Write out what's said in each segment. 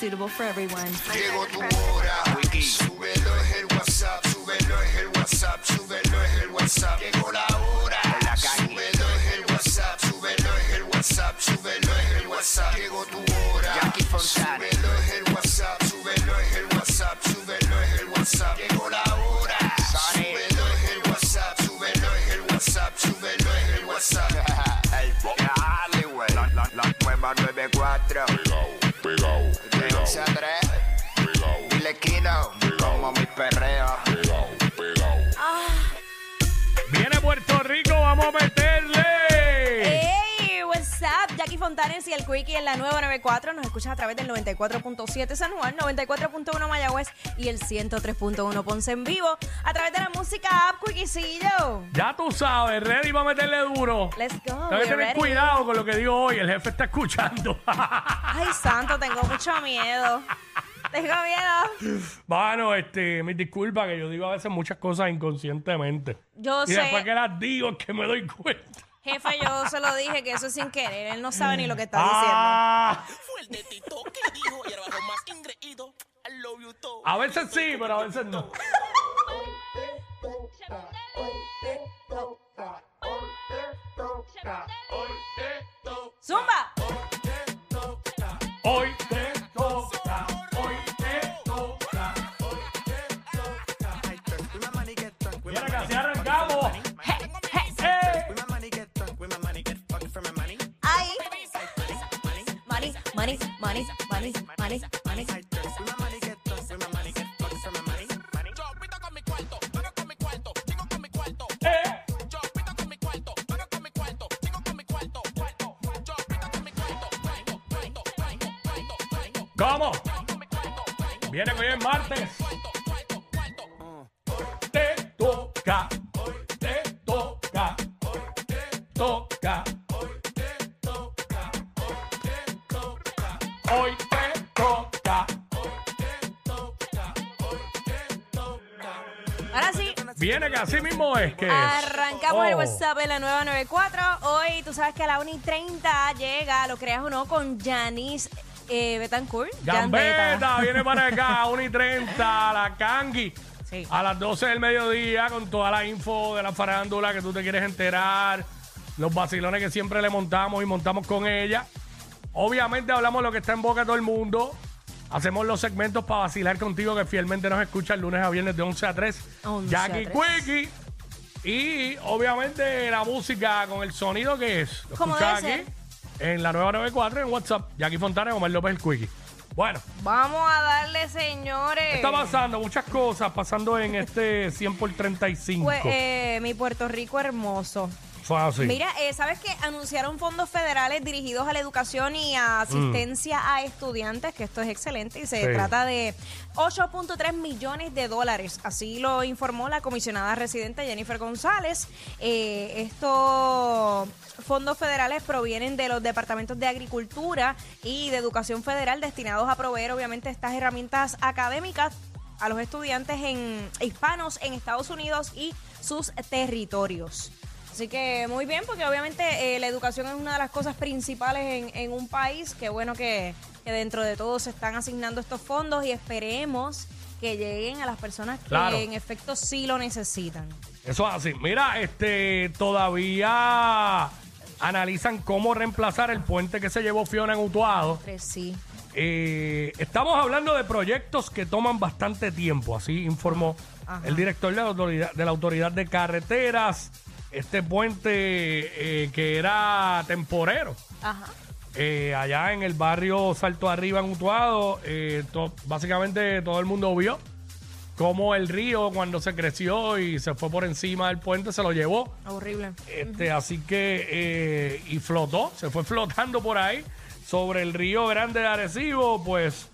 suitable for everyone. Llegó tu hora. Súbelo es el WhatsApp, súbelo es el WhatsApp, súbelo es el WhatsApp. Llegó la hora. Súbelo es el WhatsApp, súbelo es el WhatsApp, súbelo es el WhatsApp. Llegó tu hora. Jackie Fontana. Súbelo es el WhatsApp, súbelo es el WhatsApp, súbelo es el WhatsApp. Llegó la hora. Súbelo es el WhatsApp, súbelo es el WhatsApp, súbelo es el WhatsApp. El güey. La, la, la nueva 94. Como mi perreo. pegao, pegao. Viene Puerto Rico, vamos a meterle. Hey, what's up? Jackie Fontanes y el Quickie en la nueva 94. Nos escuchas a través del 94.7 San Juan, 94.1 Mayagüez y el 103.1 Ponce en vivo. A través de la música app Quickiecillo. Ya tú sabes, ready para meterle duro. Let's go. Debes tener ready. cuidado con lo que digo hoy, el jefe está escuchando. Ay, santo, tengo mucho miedo. Tengo miedo. Bueno, este, mis disculpas que yo digo a veces muchas cosas inconscientemente. Yo y después sé, que las digo es que me doy cuenta. jefe, yo se lo dije que eso es sin querer. Él no sabe ni lo que está diciendo. Ah, Fue el de Tito que dijo y era bajo más ingreído. I love you todo. a veces sí, pero a veces no. Zumba. Cuarto, cuarto, cuarto, cuarto, cuarto. ¿Cómo? Viene que hoy es martes. cuarto. Te toca, Hoy te toca. Ahora sí, Viene que así mismo es que. Arrancamos el Oh. WhatsApp en la nueva 94. Hoy, tú sabes que a la 1 y 30 llega, lo creas o no, con Janice eh, Betancourt. Gambeta viene para acá, 1 y 30, la Kangi. Sí. A las 12 del mediodía, con toda la info de la farándula que tú te quieres enterar, los vacilones que siempre le montamos y montamos con ella. Obviamente hablamos lo que está en boca de todo el mundo. Hacemos los segmentos para vacilar contigo que fielmente nos escucha el lunes a viernes de 11 a 3. 11 a Jackie 3. Quickie. Y obviamente la música con el sonido que es. Lo Como escuchas debe aquí en la nueva 94 en WhatsApp. Jackie Fontana, Omar López el Quickie. Bueno, Vamos a darle, señores. está pasando muchas cosas pasando en este 100 por 35. Pues, eh, mi Puerto Rico hermoso. Fácil. Mira, eh, ¿sabes que anunciaron fondos federales dirigidos a la educación y a asistencia a estudiantes? Que esto es excelente y se Sí. trata de 8.3 millones de dólares. Así lo informó la comisionada residente Jennifer González. Eh, estos fondos federales provienen de los departamentos de Agricultura y de Educación Federal destinados a proveer, obviamente, estas herramientas académicas a los estudiantes en, hispanos en Estados Unidos y sus territorios. Así que muy bien, porque obviamente eh, la educación es una de las cosas principales en, en un país. Qué bueno que, que dentro de todo se están asignando estos fondos y esperemos que lleguen a las personas que Claro. en efecto sí lo necesitan. Eso es así. Mira, este todavía analizan cómo reemplazar el puente que se llevó Fiona en Utuado. Sí. Eh, estamos hablando de proyectos que toman bastante tiempo, así informó Ajá. el director de la autoridad de, la autoridad de carreteras. Este puente eh, que era temporero. Ajá. eh, allá en el barrio Salto Arriba en Utuado, eh, to- básicamente todo el mundo vio cómo el río cuando se creció y se fue por encima del puente se lo llevó. Horrible. Este, Así que, eh, y flotó, se fue flotando por ahí sobre el río Grande de Arecibo, pues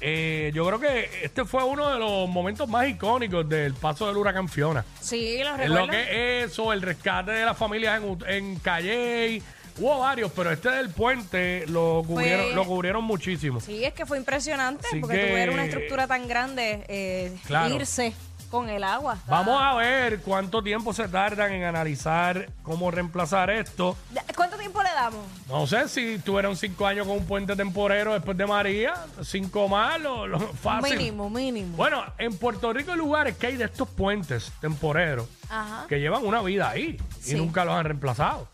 eh, yo creo que este fue uno de los momentos más icónicos del paso del huracán Fiona. Sí, lo En recuerdo. lo que es eso, el rescate de las familias en, en Calley, hubo varios, pero este del puente lo cubrieron, Fue- lo cubrieron muchísimo. Sí, es que fue impresionante Así porque que- tuviera una estructura tan grande, eh, Claro. irse con el agua. está- Vamos a ver cuánto tiempo se tardan en analizar cómo reemplazar esto. ¿Cuánto tiempo le damos? No sé si tuvieron cinco años con un puente temporero después de María, cinco más, lo, lo- fácil. Mínimo, mínimo. Bueno, en Puerto Rico hay lugares que hay de estos puentes temporeros Ajá. que llevan una vida ahí Sí. y nunca los han reemplazado.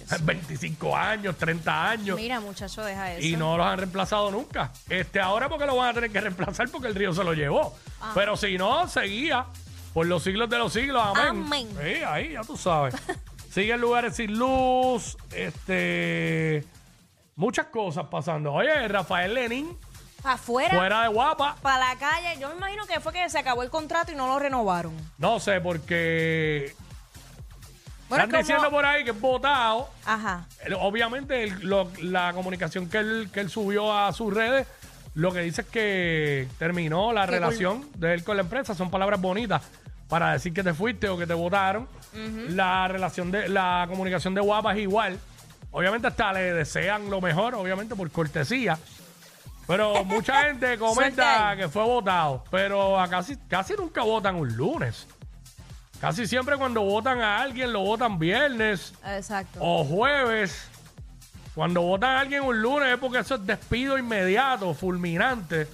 Ay, Dios. 25 años, 30 años. Mira, muchacho, deja eso. y no los han reemplazado nunca. Este, ahora porque lo van a tener que reemplazar porque el río se lo llevó. Pero si no, seguía por los siglos de los siglos. Amén. Amén. Sí, ahí ya tú sabes. Siguen lugares sin luz, este, muchas cosas pasando. Oye, Rafael Lenin, Afuera, fuera de guapa, para la calle. Yo me imagino que fue que se acabó el contrato y no lo renovaron. no sé, porque Bueno, están como- diciendo por ahí que es votado. Ajá. Obviamente, el- lo- la comunicación que él, que él subió a sus redes, lo que dice es que terminó la relación de él con la empresa. Son palabras bonitas para decir que te fuiste o que te votaron. La relación de la comunicación de Guapa es igual. Obviamente, hasta le desean lo mejor, obviamente por cortesía. Pero mucha gente comenta ahí. que fue votado. Pero a casi, casi nunca votan un lunes. Casi siempre cuando votan a alguien lo votan viernes Exacto. o jueves. Cuando votan a alguien un lunes es porque eso es despido inmediato, fulminante.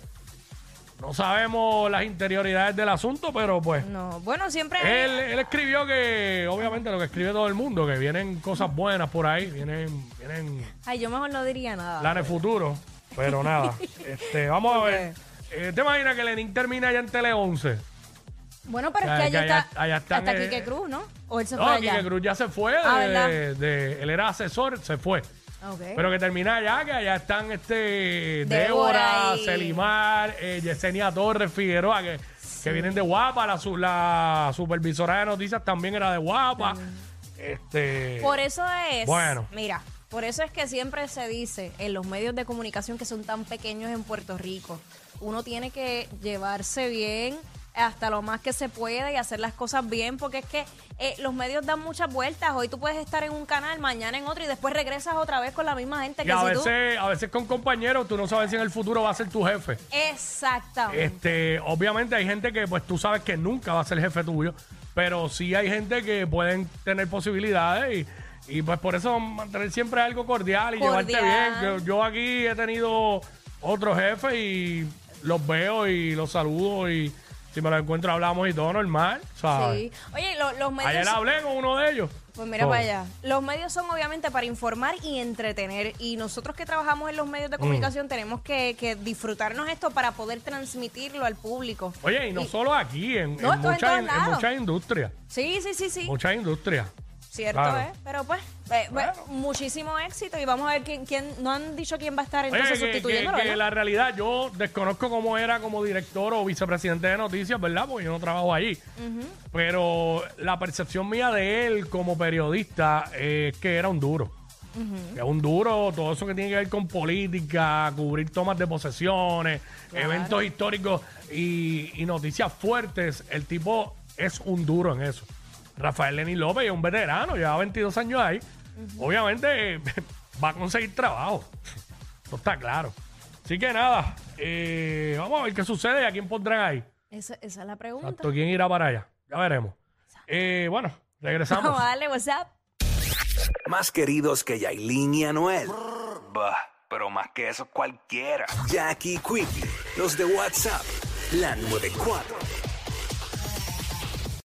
No sabemos las interioridades del asunto, pero pues No, bueno, siempre. él, él escribió que, obviamente lo que escribe todo el mundo, que vienen cosas buenas por ahí, vienen, vienen Ay, yo mejor no diría nada. planes futuros, pero nada. este, vamos a ver. Eh, ¿Te imaginas que Lenin termina ya en Tele 11? Bueno, pero es Que- que allá está. allá están, hasta eh, Quique Cruz, ¿no? O él se No, fue allá. Quique Cruz ya se fue, de, Ah, ¿verdad? de- él era asesor, se fue. Ok. Pero que termina allá, que allá están este Débora Débora, y- Celimar, eh, Yesenia Torres Figueroa, que, que vienen de Guapa, la, su- la supervisora de noticias también era de Guapa. Este Por eso es. Bueno. Mira, por eso es que siempre se dice en los medios de comunicación que son tan pequeños en Puerto Rico, uno tiene que llevarse bien hasta lo más que se pueda y hacer las cosas bien, porque es que eh, los medios dan muchas vueltas. Hoy tú puedes estar en un canal, mañana en otro y después regresas otra vez con la misma gente y que a si veces, a veces con compañeros, tú no sabes si en el futuro va a ser tu jefe. Exactamente. Este, obviamente hay gente que pues tú sabes que nunca va a ser jefe tuyo, pero sí hay gente que pueden tener posibilidades y, y, pues por eso mantener siempre algo cordial y llevarte bien. Yo, yo aquí he tenido otros jefes y los veo y los saludo y si me los encuentro hablamos y todo normal, ¿sabes? Sí. Oye, lo- los medios. Ayer hablé con uno de ellos. Pues mira Oh. para allá. Los medios son obviamente para informar y entretener. Y nosotros que trabajamos en los medios Mm. de comunicación tenemos que, que disfrutarnos esto para poder transmitirlo al público. Oye, y no solo aquí, en, No, en esto en muchas, todos en lados. muchas industrias. Sí, sí, sí, sí. Muchas industrias. Cierto claro. es. Pero pues, eh, pues, muchísimo éxito. Y vamos a ver quién, quién. No han dicho quién va a estar Oye, entonces que, sustituyéndolo. que- la realidad, yo desconozco cómo era como director o vicepresidente de noticias, ¿verdad? Porque yo no trabajo allí. Pero la percepción mía de él como periodista es que era un duro. Que Es un duro, todo eso que tiene que ver con política, cubrir tomas de posesiones, eventos históricos y, y noticias fuertes. El tipo es un duro en eso. Rafael Lenín López es un veterano, lleva 22 años ahí. Obviamente va a conseguir trabajo. Eso está claro. Así que nada, eh, vamos a ver qué sucede y a quién pondrán ahí. Esa, esa es la pregunta. Exacto, quién irá para allá. Ya veremos. Eh, bueno, regresamos. Vamos a darle WhatsApp. Más queridos que Yailin y Anuel. Bah, pero más que eso cualquiera. Jackie Quickie, los de WhatsApp, la 94.